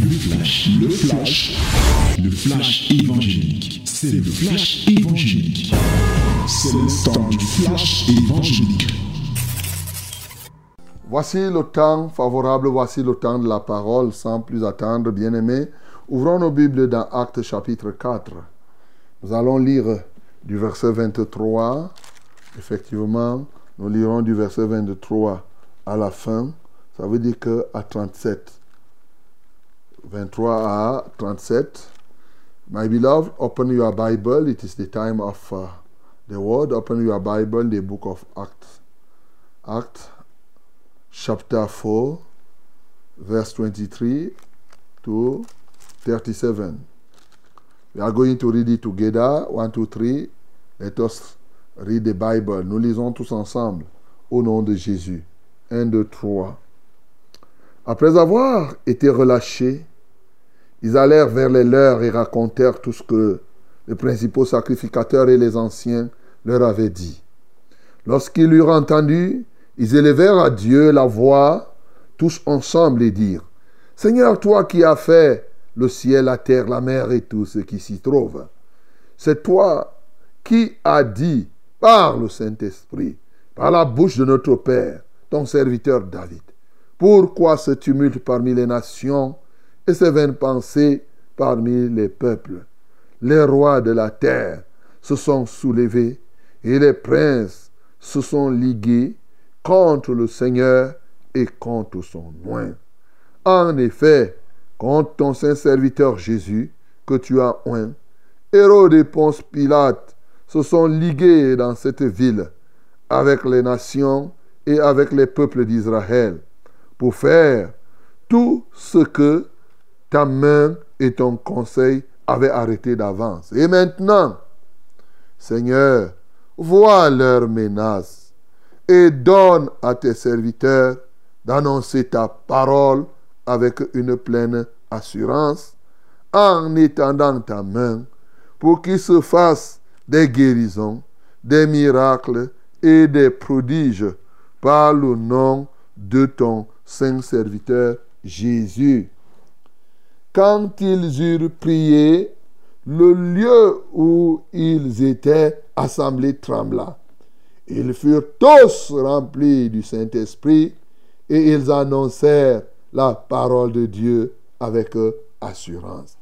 Le flash, le flash, le flash évangélique. C'est le flash évangélique. C'est le temps du flash évangélique. Voici le temps favorable, voici le temps de la parole, sans plus attendre, bien-aimés. Ouvrons nos Bibles dans Actes chapitre 4. Nous allons lire du verset 23. Effectivement, nous lirons du verset 23 à la fin. Ça veut dire qu'à 37. 23 à 37. My beloved, open your Bible. It is the time of uh, the word. Open your Bible, the book of Acts. Acts chapter 4, verse 23 to 37. We are going to read it together. 1, 2, 3. Let us read the Bible. Nous lisons tous ensemble au nom de Jésus. 1, 2, 3. Après avoir été relâchés, ils allèrent vers les leurs et racontèrent tout ce que les principaux sacrificateurs et les anciens leur avaient dit. Lorsqu'ils l'eurent entendu, ils élevèrent à Dieu la voix, tous ensemble, et dirent, Seigneur, toi qui as fait le ciel, la terre, la mer et tout ce qui s'y trouve, c'est toi qui as dit par le Saint-Esprit, par la bouche de notre Père, ton serviteur David, pourquoi ce tumulte parmi les nations et ces vaines pensées parmi les peuples Les rois de la terre se sont soulevés et les princes se sont ligués contre le Seigneur et contre son oint. En effet, contre ton saint serviteur Jésus, que tu as oint, Hérode et Ponce Pilate se sont ligués dans cette ville avec les nations et avec les peuples d'Israël pour faire tout ce que ta main et ton conseil avaient arrêté d'avance. Et maintenant, Seigneur, vois leurs menaces et donne à tes serviteurs d'annoncer ta parole avec une pleine assurance en étendant ta main pour qu'il se fasse des guérisons, des miracles et des prodiges par le nom de ton saint serviteur Jésus. Quand ils eurent prié, le lieu où ils étaient assemblés trembla. Ils furent tous remplis du Saint-Esprit et ils annoncèrent la parole de Dieu avec assurance.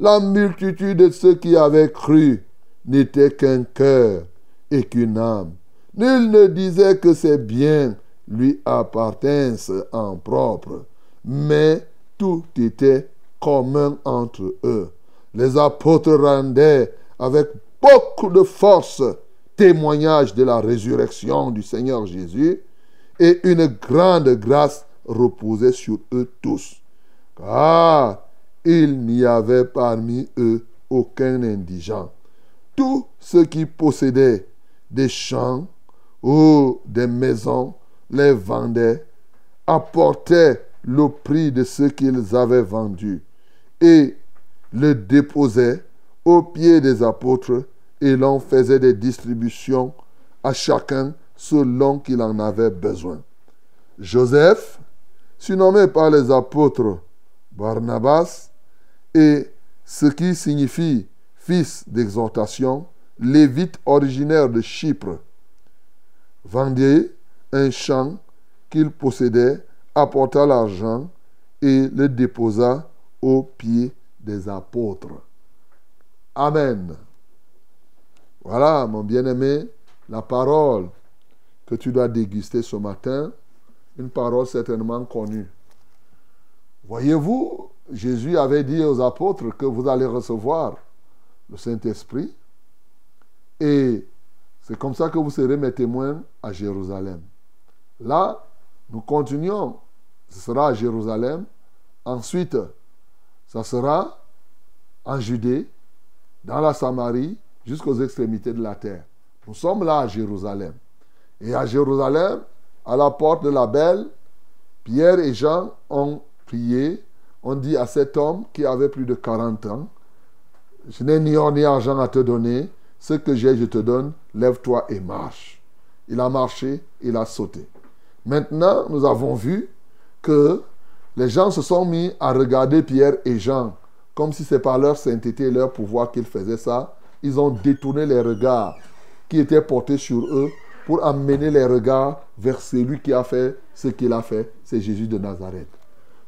La multitude de ceux qui avaient cru n'était qu'un cœur et qu'une âme. Nul ne disait que ses biens lui appartinssent en propre, mais tout était commun entre eux. Les apôtres rendaient avec beaucoup de force témoignage de la résurrection du Seigneur Jésus et une grande grâce reposait sur eux tous. Car il n'y avait parmi eux aucun indigent. Tous ceux qui possédaient des champs ou des maisons les vendaient, apportaient le prix de ce qu'ils avaient vendu et le déposaient aux pieds des apôtres et l'on faisait des distributions à chacun selon qu'il en avait besoin. Joseph, surnommé par les apôtres Barnabas, et ce qui signifie fils d'exhortation, lévite originaire de Chypre, vendait un champ qu'il possédait, apporta l'argent et le déposa aux pieds des apôtres. Amen. Voilà, mon bien-aimé, la parole que tu dois déguster ce matin, une parole certainement connue. Voyez-vous, Jésus avait dit aux apôtres que vous allez recevoir le Saint-Esprit et c'est comme ça que vous serez mes témoins à Jérusalem. Là, nous continuons. Ce sera à Jérusalem. Ensuite, ça sera en Judée, dans la Samarie, jusqu'aux extrémités de la terre. Nous sommes là à Jérusalem. Et à Jérusalem, à la porte de la Belle, Pierre et Jean ont prié. On dit à cet homme qui avait plus de 40 ans, je n'ai ni or ni argent à te donner, ce que j'ai, je te donne, lève-toi et marche. Il a marché, il a sauté. Maintenant, nous avons vu que les gens se sont mis à regarder Pierre et Jean comme si c'est par leur sainteté et leur pouvoir qu'ils faisaient ça. Ils ont détourné les regards qui étaient portés sur eux pour amener les regards vers celui qui a fait ce qu'il a fait, c'est Jésus de Nazareth.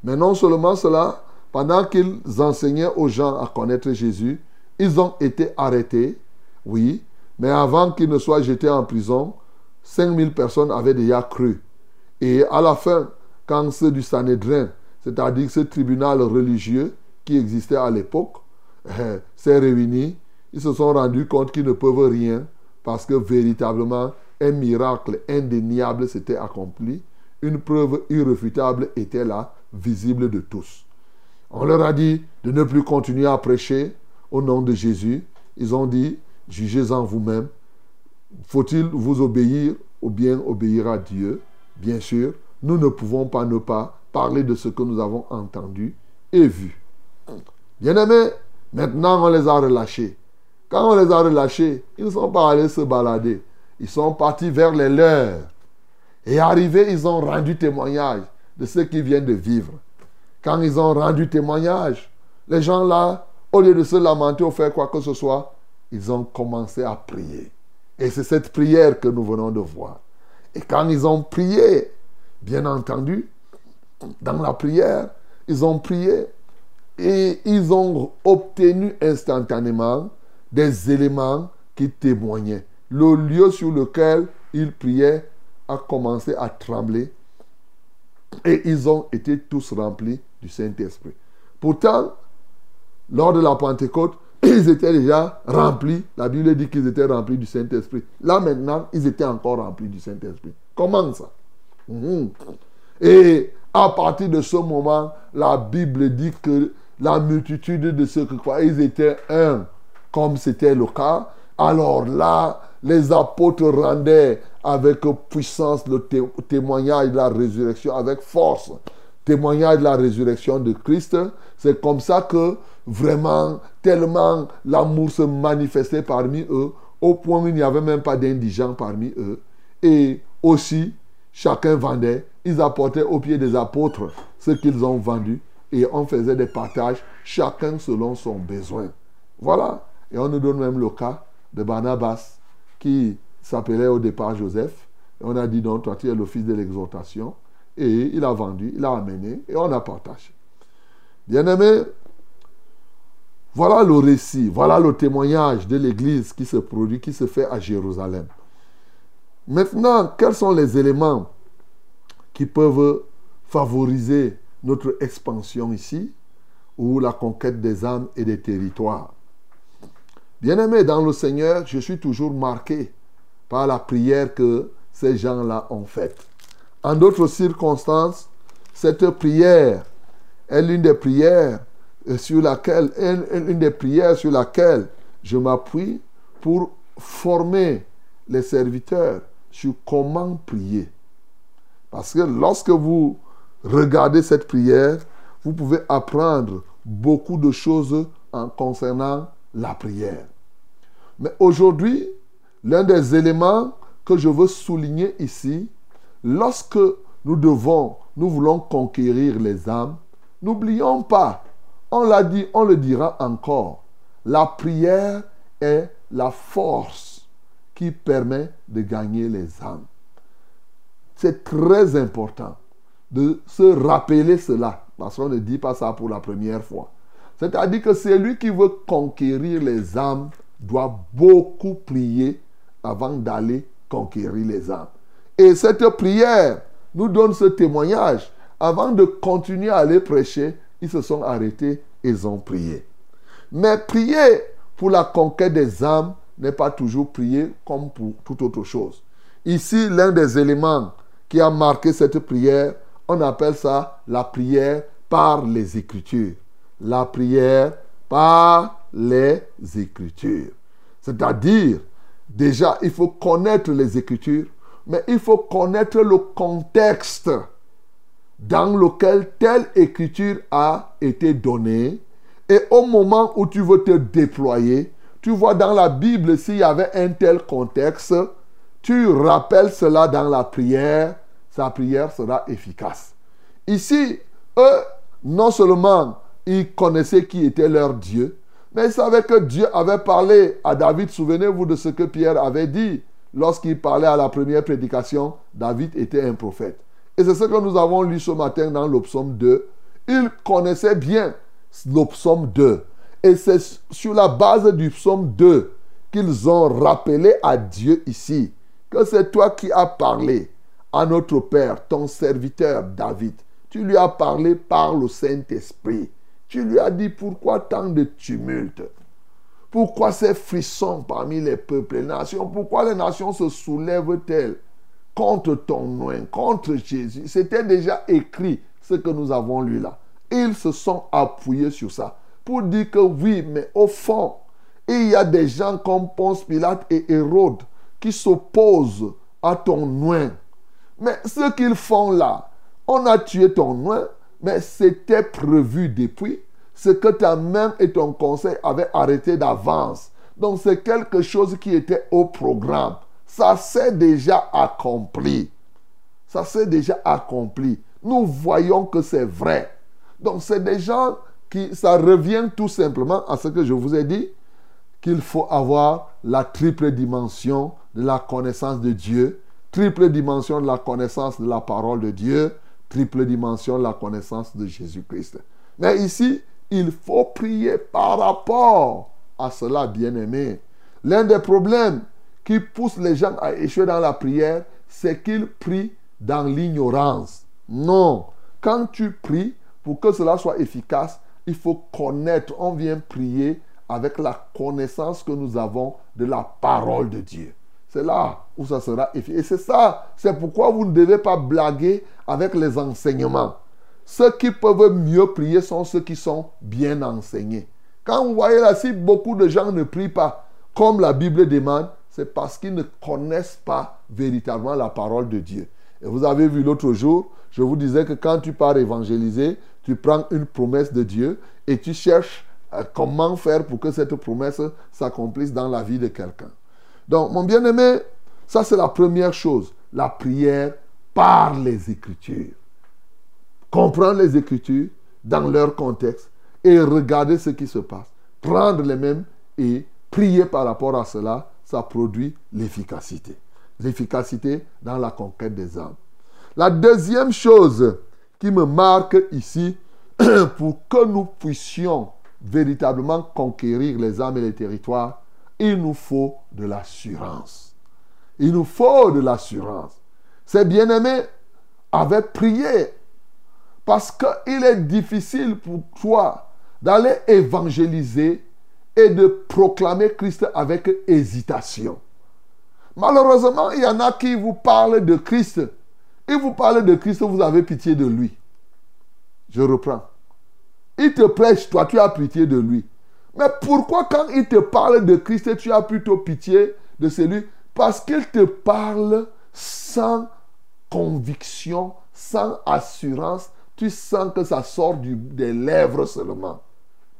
Mais non seulement cela, pendant qu'ils enseignaient aux gens à connaître Jésus, ils ont été arrêtés, oui, mais avant qu'ils ne soient jetés en prison, 5000 personnes avaient déjà cru. Et à la fin, quand ceux du Sanhédrin, c'est-à-dire ce tribunal religieux qui existait à l'époque, eh, s'est réuni, ils se sont rendus compte qu'ils ne peuvent rien parce que véritablement un miracle indéniable s'était accompli, une preuve irréfutable était là, visible de tous. On leur a dit de ne plus continuer à prêcher au nom de Jésus. Ils ont dit, jugez-en vous-même. Faut-il vous obéir ou bien obéir à Dieu? Bien sûr, nous ne pouvons pas ne pas parler de ce que nous avons entendu et vu. Bien-aimés, maintenant on les a relâchés. Quand on les a relâchés, ils ne sont pas allés se balader. Ils sont partis vers les leurs. Et arrivés, ils ont rendu témoignage de ce qu'ils viennent de vivre. Quand ils ont rendu témoignage, les gens là, au lieu de se lamenter ou faire quoi que ce soit, ils ont commencé à prier. Et c'est cette prière que nous venons de voir. Et quand ils ont prié, bien entendu, dans la prière, ils ont prié et ils ont obtenu instantanément des éléments qui témoignaient. Le lieu sur lequel ils priaient a commencé à trembler et ils ont été tous remplis du Saint-Esprit. Pourtant, lors de la Pentecôte, ils étaient déjà remplis. La Bible dit qu'ils étaient remplis du Saint-Esprit. Là maintenant, ils étaient encore remplis du Saint-Esprit. Comment ça? Mhm. Et à partir de ce moment, la Bible dit que la multitude de ceux qui croient, ils étaient un, comme c'était le cas. Alors là, les apôtres rendaient avec puissance le témoignage de la résurrection, avec force, témoignage de la résurrection de Christ. C'est comme ça que vraiment, tellement l'amour se manifestait parmi eux, au point où il n'y avait même pas d'indigents parmi eux. Et aussi, chacun vendait, ils apportaient au pied des apôtres ce qu'ils ont vendu et on faisait des partages, chacun selon son besoin. Voilà. Et on nous donne même le cas de Barnabas, qui s'appelait au départ Joseph. Et on a dit, non, toi tu es le fils de l'exhortation. Et il a vendu, il a amené, et on a partagé. Bien-aimé, voilà le récit, voilà le témoignage de l'Église qui se produit, qui se fait à Jérusalem. Maintenant, quels sont les éléments qui peuvent favoriser notre expansion ici, ou la conquête des âmes et des territoires. Bien-aimé dans le Seigneur, je suis toujours marqué par la prière que ces gens-là ont faite. En d'autres circonstances, cette prière est l'une des prières sur une des prières sur laquelle je m'appuie pour former les serviteurs sur comment prier. Parce que lorsque vous regardez cette prière, vous pouvez apprendre beaucoup de choses en concernant la prière. Mais aujourd'hui, l'un des éléments que je veux souligner ici, lorsque nous devons, nous voulons conquérir les âmes, n'oublions pas, on l'a dit, on le dira encore, la prière est la force qui permet de gagner les âmes. C'est très important de se rappeler cela. Parce qu'on ne dit pas ça pour la première fois. C'est-à-dire que celui qui veut conquérir les âmes doit beaucoup prier avant d'aller conquérir les âmes. Et cette prière nous donne ce témoignage. Avant de continuer à aller prêcher, ils se sont arrêtés et ils ont prié. Mais prier pour la conquête des âmes n'est pas toujours prier comme pour toute autre chose. Ici, l'un des éléments qui a marqué cette prière, on appelle ça la prière par les Écritures. La prière par les Écritures. C'est-à-dire, déjà, il faut connaître les Écritures, mais il faut connaître le contexte dans lequel telle écriture a été donnée. Et au moment où tu veux te déployer, tu vois dans la Bible s'il y avait un tel contexte, tu rappelles cela dans la prière sa prière sera efficace. Ici, eux, non seulement ils connaissaient qui était leur Dieu, mais ils savaient que Dieu avait parlé à David. Souvenez-vous de ce que Pierre avait dit lorsqu'il parlait à la première prédication. David était un prophète. Et c'est ce que nous avons lu ce matin dans le psaume 2. Ils connaissaient bien le psaume 2. Et c'est sur la base du psaume 2 qu'ils ont rappelé à Dieu ici c'est toi qui as parlé à notre Père, ton serviteur David. Tu lui as parlé par le Saint-Esprit. Tu lui as dit pourquoi tant de tumulte Pourquoi ces frissons parmi les peuples, les nations? Pourquoi les nations se soulèvent-elles contre ton nom, contre Jésus? C'était déjà écrit ce que nous avons lu là. Ils se sont appuyés sur ça pour dire que oui, mais au fond, il y a des gens comme Ponce Pilate et Hérode qui s'opposent à ton nom. Mais ce qu'ils font là, on a tué ton nom, mais c'était prévu depuis. Ce que ta main et ton conseil avaient arrêté d'avance. Donc c'est quelque chose qui était au programme. Ça s'est déjà accompli. Ça s'est déjà accompli. Nous voyons que c'est vrai. Donc c'est des gens qui, ça revient tout simplement à ce que je vous ai dit, qu'il faut avoir la triple dimension la connaissance de Dieu, triple dimension de la connaissance de la parole de Dieu, triple dimension de la connaissance de Jésus-Christ. Mais ici, il faut prier par rapport à cela, bien-aimé. L'un des problèmes qui pousse les gens à échouer dans la prière, c'est qu'ils prient dans l'ignorance. Non. Quand tu pries, pour que cela soit efficace, il faut connaître. On vient prier avec la connaissance que nous avons de la parole de Dieu. C'est là où ça sera efficace. Et c'est ça, c'est pourquoi vous ne devez pas blaguer avec les enseignements. Ceux qui peuvent mieux prier sont ceux qui sont bien enseignés. Quand vous voyez là, si beaucoup de gens ne prient pas comme la Bible demande, c'est parce qu'ils ne connaissent pas véritablement la parole de Dieu. Et vous avez vu l'autre jour, je vous disais que quand tu pars évangéliser, tu prends une promesse de Dieu et tu cherches euh, comment faire pour que cette promesse s'accomplisse dans la vie de quelqu'un. Donc, mon bien-aimé, ça c'est la première chose, la prière par les Écritures comprendre les Écritures dans leur contexte et regarder ce qui se passe. Prendre les mêmes et prier par rapport à cela, ça produit l'efficacité. L'efficacité dans la conquête des âmes. La deuxième chose qui me marque ici, pour que nous puissions véritablement conquérir les âmes et les territoires, il nous faut de l'assurance. Il nous faut de l'assurance. Ces bien-aimés avaient prié parce qu'il est difficile pour toi d'aller évangéliser et de proclamer Christ avec hésitation. Malheureusement, il y en a qui vous parlent de Christ. Ils vous parlent de Christ, vous avez pitié de lui. Je reprends. Il te prêche, toi, tu as pitié de lui. Mais pourquoi quand il te parle de Christ, tu as plutôt pitié de celui? Parce qu'il te parle sans conviction, sans assurance, tu sens que ça sort des lèvres seulement.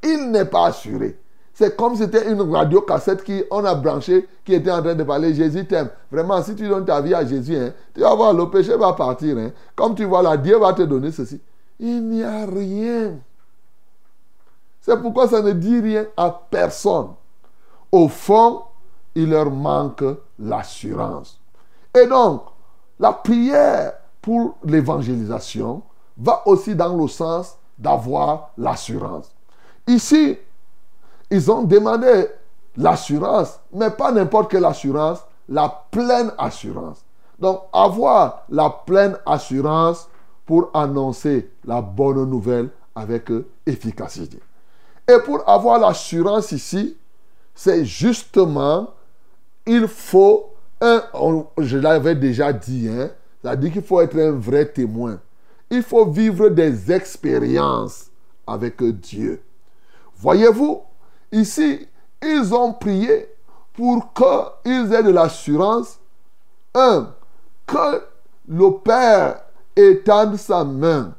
Il n'est pas assuré. C'est comme si c'était une radio cassette qu'on a branché, qui était en train de parler Jésus t'aime. Vraiment, si tu donnes ta vie à Jésus, hein, tu vas voir, le péché va partir. Hein. Comme tu vois là, Dieu va te donner ceci. Il n'y a rien. C'est pourquoi ça ne dit rien à personne. Au fond, il leur manque l'assurance. Et donc, la prière pour l'évangélisation, va aussi dans le sens d'avoir l'assurance. Ici, ils ont demandé l'assurance, mais pas n'importe quelle assurance, la pleine assurance. Donc, avoir la pleine assurance pour annoncer la bonne nouvelle avec efficacité. Et pour avoir l'assurance ici, c'est justement, il faut, un, je l'avais déjà dit, hein, c'est-à-dire qu'il faut être un vrai témoin. Il faut vivre des expériences avec Dieu. Voyez-vous, ici, ils ont prié pour qu'ils aient de l'assurance. Un, que le Père étende sa main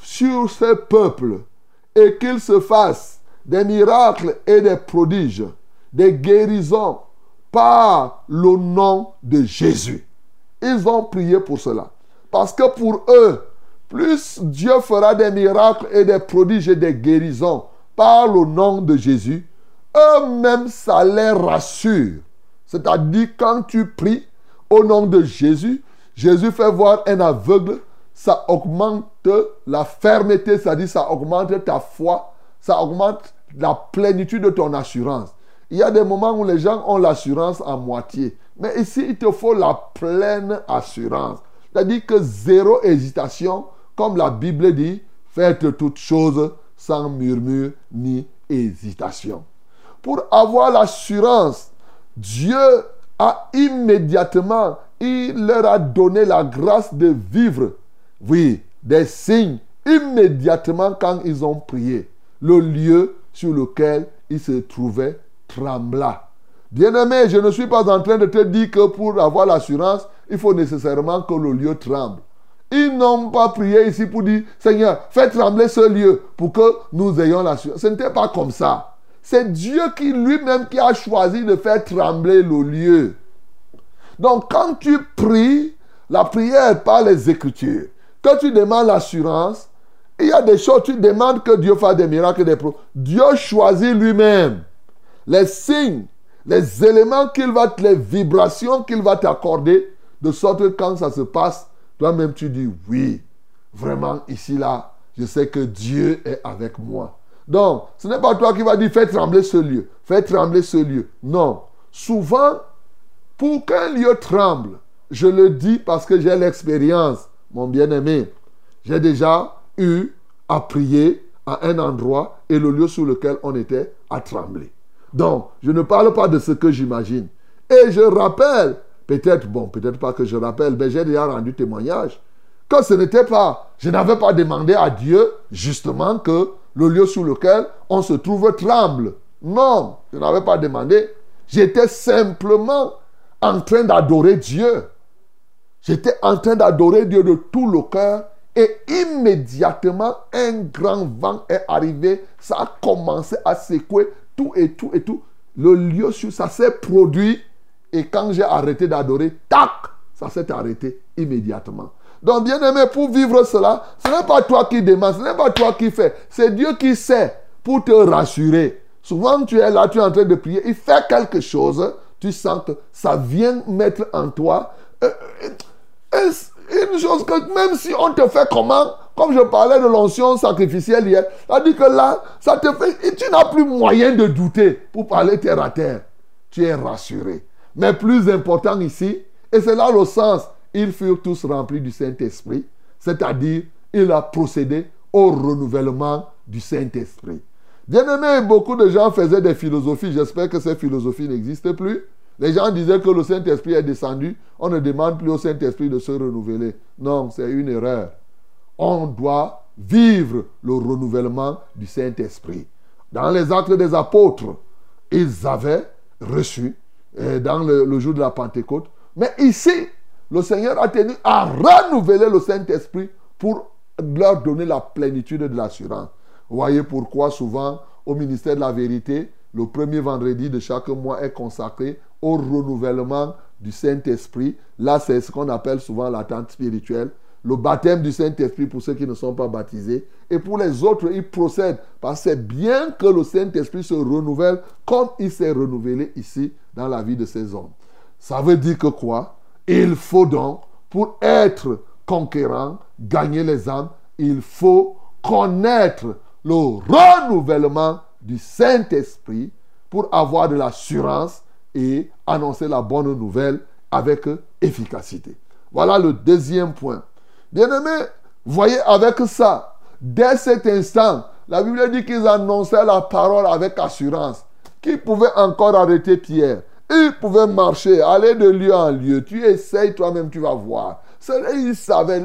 sur ce peuple et qu'il se fasse des miracles et des prodiges, des guérisons par le nom de Jésus. Ils ont prié pour cela. Parce que pour eux, plus Dieu fera des miracles et des prodiges et des guérisons par le nom de Jésus, eux-mêmes, ça les rassure. C'est-à-dire, quand tu pries au nom de Jésus, Jésus fait voir un aveugle, ça augmente la fermeté, c'est-à-dire ça augmente ta foi, ça augmente la plénitude de ton assurance. Il y a des moments où les gens ont l'assurance à moitié. Mais ici, il te faut la pleine assurance. C'est-à-dire que zéro hésitation, comme la Bible dit, faites toutes choses sans murmure ni hésitation. Pour avoir l'assurance, Dieu a immédiatement, il leur a donné la grâce de vivre, oui, des signes, immédiatement quand ils ont prié. Le lieu sur lequel ils se trouvaient trembla. Bien-aimé, je ne suis pas en train de te dire que pour avoir l'assurance, il faut nécessairement que le lieu tremble. Ils n'ont pas prié ici pour dire, Seigneur, fais trembler ce lieu pour que nous ayons l'assurance. Ce n'était pas comme ça. C'est Dieu qui lui-même qui a choisi de faire trembler le lieu. Donc quand tu pries, la prière par les Écritures, quand tu demandes l'assurance, il y a des choses, tu demandes que Dieu fasse des miracles, des pro. Dieu choisit lui-même les signes, les éléments qu'il va, les vibrations qu'il va t'accorder, de sorte que quand ça se passe, toi-même tu dis oui, vraiment ici là, je sais que Dieu est avec moi. Donc, ce n'est pas toi qui vas dire fais trembler ce lieu, fais trembler ce lieu. Non. Souvent, pour qu'un lieu tremble, je le dis parce que j'ai l'expérience, mon bien-aimé. J'ai déjà eu à prier à un endroit et le lieu sur lequel on était a tremblé. Donc, je ne parle pas de ce que j'imagine. Et je rappelle, peut-être, bon, peut-être pas que je rappelle, mais j'ai déjà rendu témoignage, que ce n'était pas, je n'avais pas demandé à Dieu justement que le lieu sur lequel on se trouve tremble. Non, je n'avais pas demandé. J'étais simplement en train d'adorer Dieu. J'étais en train d'adorer Dieu de tout le cœur et immédiatement un grand vent est arrivé. Ça a commencé à secouer tout et tout et tout. Le lieu sur ça s'est produit. Et quand j'ai arrêté d'adorer, tac, ça s'est arrêté immédiatement. Donc, bien aimé, pour vivre cela, ce n'est pas toi qui demandes, ce n'est pas toi qui fais. C'est Dieu qui sait pour te rassurer. Souvent, tu es là, tu es en train de prier, il fait quelque chose, tu sens que ça vient mettre en toi euh, euh, une chose que même si on te fait comment, comme je parlais de l'onction sacrificielle hier, ça dit que là, ça te fait, tu n'as plus moyen de douter pour parler terre à terre. Tu es rassuré. Mais plus important ici, et c'est là le sens, ils furent tous remplis du Saint-Esprit, c'est-à-dire il a procédé au renouvellement du Saint-Esprit. Bien aimé, beaucoup de gens faisaient des philosophies. J'espère que ces philosophies n'existent plus. Les gens disaient que le Saint-Esprit est descendu. On ne demande plus au Saint-Esprit de se renouveler. Non, c'est une erreur on doit vivre le renouvellement du Saint-Esprit. Dans les actes des apôtres, ils avaient reçu euh, dans le, jour de la Pentecôte. Mais ici, le Seigneur a tenu à renouveler le Saint-Esprit pour leur donner la plénitude de l'assurance. Voyez pourquoi souvent au ministère de la vérité, le premier vendredi de chaque mois est consacré au renouvellement du Saint-Esprit. Là, c'est ce qu'on appelle souvent l'attente spirituelle le baptême du Saint-Esprit pour ceux qui ne sont pas baptisés. Et pour les autres, il procède. Parce que c'est bien que le Saint-Esprit se renouvelle comme il s'est renouvelé ici dans la vie de ces hommes. Ça veut dire que quoi? Il faut donc, pour être conquérant, gagner les âmes, il faut connaître le renouvellement du Saint-Esprit pour avoir de l'assurance et annoncer la bonne nouvelle avec efficacité. Voilà le deuxième point. Bien-aimés, voyez avec ça, dès cet instant, la Bible dit qu'ils annonçaient la parole avec assurance. Qui pouvait encore arrêter Pierre? Il pouvait marcher, aller de lieu en lieu. Tu essayes toi-même, tu vas voir. Il savait.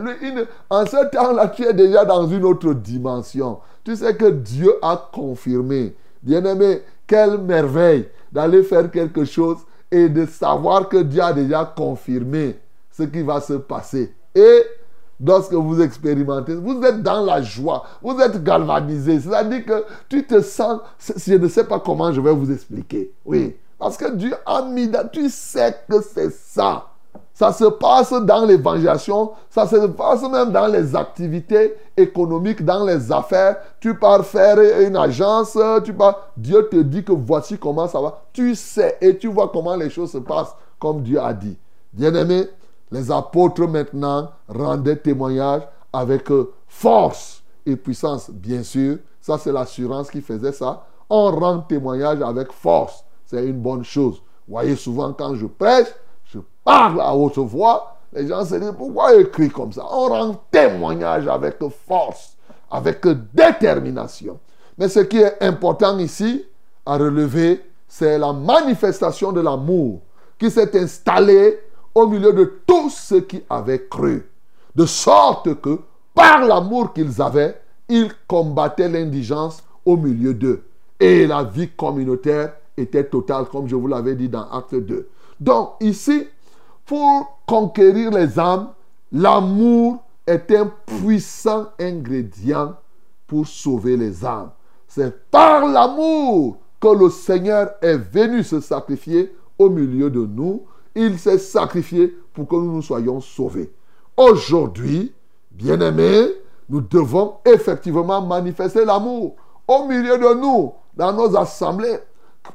en ce temps-là, tu es déjà dans une autre dimension. Tu sais que Dieu a confirmé. Bien-aimé, quelle merveille d'aller faire quelque chose et de savoir que Dieu a déjà confirmé ce qui va se passer. Et lorsque vous expérimentez, vous êtes dans la joie, vous êtes galvanisé. C'est-à-dire que tu te sens, je ne sais pas comment je vais vous expliquer. Oui, parce que Dieu a mis, tu sais que c'est ça. Ça se passe dans l'évangélisation, ça se passe même dans les activités économiques, dans les affaires. Tu pars faire une agence, tu pars, Dieu te dit que voici comment ça va. Tu sais et tu vois comment les choses se passent comme Dieu a dit. Bien-aimé, les apôtres maintenant rendaient témoignage avec force et puissance, bien sûr. Ça, c'est l'assurance qui faisait ça. On rend témoignage avec force. C'est une bonne chose. Vous voyez, souvent quand je prêche, parle à haute voix. Les gens se disent, pourquoi écrit comme ça? On rend témoignage avec force, avec détermination. Mais ce qui est important ici à relever, c'est la manifestation de l'amour qui s'est installée au milieu de tous ceux qui avaient cru. De sorte que, par l'amour qu'ils avaient, ils combattaient l'indigence au milieu d'eux. Et la vie communautaire était totale, comme je vous l'avais dit dans Acte 2. Donc, ici, pour conquérir les âmes, l'amour est un puissant ingrédient pour sauver les âmes. C'est par l'amour que le Seigneur est venu se sacrifier au milieu de nous. Il s'est sacrifié pour que nous nous soyons sauvés. Aujourd'hui, bien-aimés, nous devons effectivement manifester l'amour au milieu de nous, dans nos assemblées,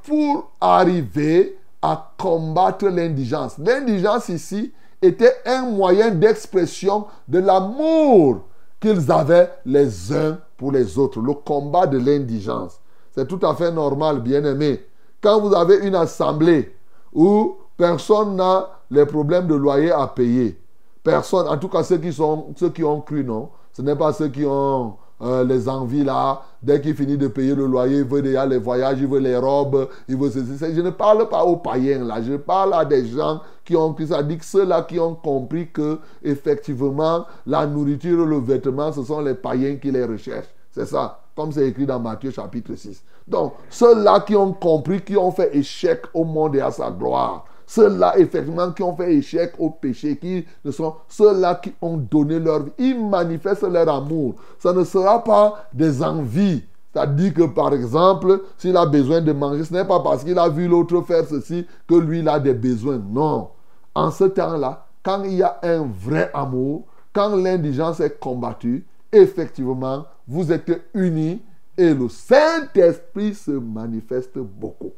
pour arriver à combattre l'indigence. L'indigence ici était un moyen d'expression de l'amour qu'ils avaient les uns pour les autres. Le combat de l'indigence. C'est tout à fait normal, bien aimé. Quand vous avez une assemblée où personne n'a les problèmes de loyer à payer, personne, en tout cas ceux qui, sont, ceux qui ont cru, non, ce n'est pas ceux qui ont euh, les envies là. Dès qu'il finit de payer le loyer, il veut déjà les voyages, il veut les robes, il veut ceci. Je ne parle pas aux païens là, je parle à des gens qui ont compris ça. Dit que ceux-là qui ont compris que effectivement la nourriture, le vêtement, ce sont les païens qui les recherchent. C'est ça, comme c'est écrit dans Matthieu chapitre 6. Donc, ceux-là qui ont compris, qui ont fait échec au monde et à sa gloire, ceux-là, effectivement, qui ont fait échec au péché, qui ne sont ceux-là qui ont donné leur vie. Ils manifestent leur amour. Ça ne sera pas des envies. C'est-à-dire que, par exemple, s'il a besoin de manger, ce n'est pas parce qu'il a vu l'autre faire ceci que lui, il a des besoins. Non. En ce temps-là, quand il y a un vrai amour, quand l'indigence est combattue, effectivement, vous êtes unis et le Saint-Esprit se manifeste beaucoup.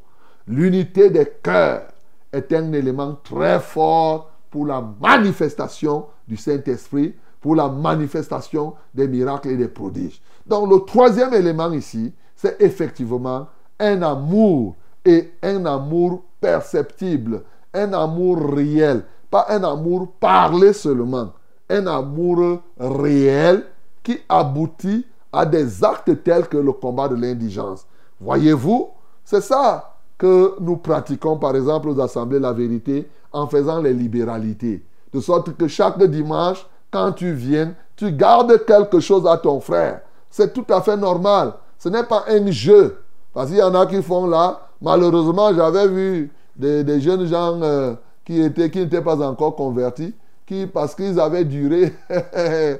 L'unité des cœurs est un élément très fort pour la manifestation du Saint-Esprit, pour la manifestation des miracles et des prodiges. Donc le troisième élément ici, c'est effectivement un amour et un amour perceptible, un amour réel, pas un amour parlé seulement, un amour réel qui aboutit à des actes tels que le combat de l'indigence. Voyez-vous, c'est ça que nous pratiquons, par exemple, aux assemblées La Vérité, en faisant les libéralités. De sorte que chaque dimanche, quand tu viens, tu gardes quelque chose à ton frère. C'est tout à fait normal. Ce n'est pas un jeu. Parce qu'il y en a qui font là. Malheureusement, j'avais vu des, jeunes gens euh, qui étaient qui n'étaient pas encore convertis, qui, parce qu'ils avaient duré,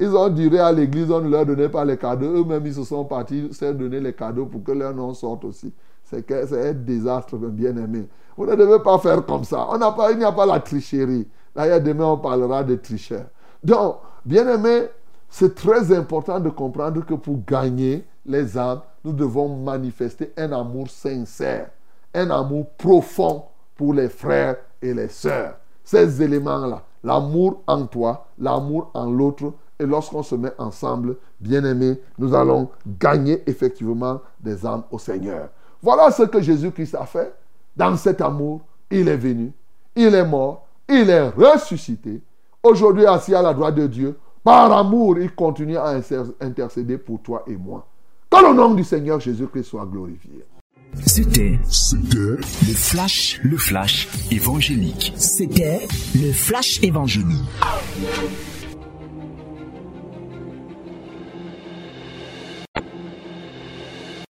ils ont duré à l'église, on ne leur donnait pas les cadeaux. Eux-mêmes, ils se sont partis se donner les cadeaux pour que leur nom sorte aussi c'est un désastre, bien aimé. Vous ne devez pas faire comme ça. On pas, il n'y a pas la tricherie. D'ailleurs, demain, on parlera de tricheurs. Donc, bien aimé, c'est très important de comprendre que pour gagner les âmes, nous devons manifester un amour sincère, un amour profond pour les frères et les sœurs. Ces éléments-là, l'amour en toi, l'amour en l'autre, et lorsqu'on se met ensemble, bien aimé, nous allons gagner effectivement des âmes au Seigneur. Voilà ce que Jésus-Christ a fait. Dans cet amour, il est venu, il est mort, il est ressuscité. Aujourd'hui, assis à la droite de Dieu, par amour, il continue à intercéder pour toi et moi. Que le nom du Seigneur Jésus-Christ soit glorifié. C'était, le flash, le flash évangélique. C'était le flash évangélique.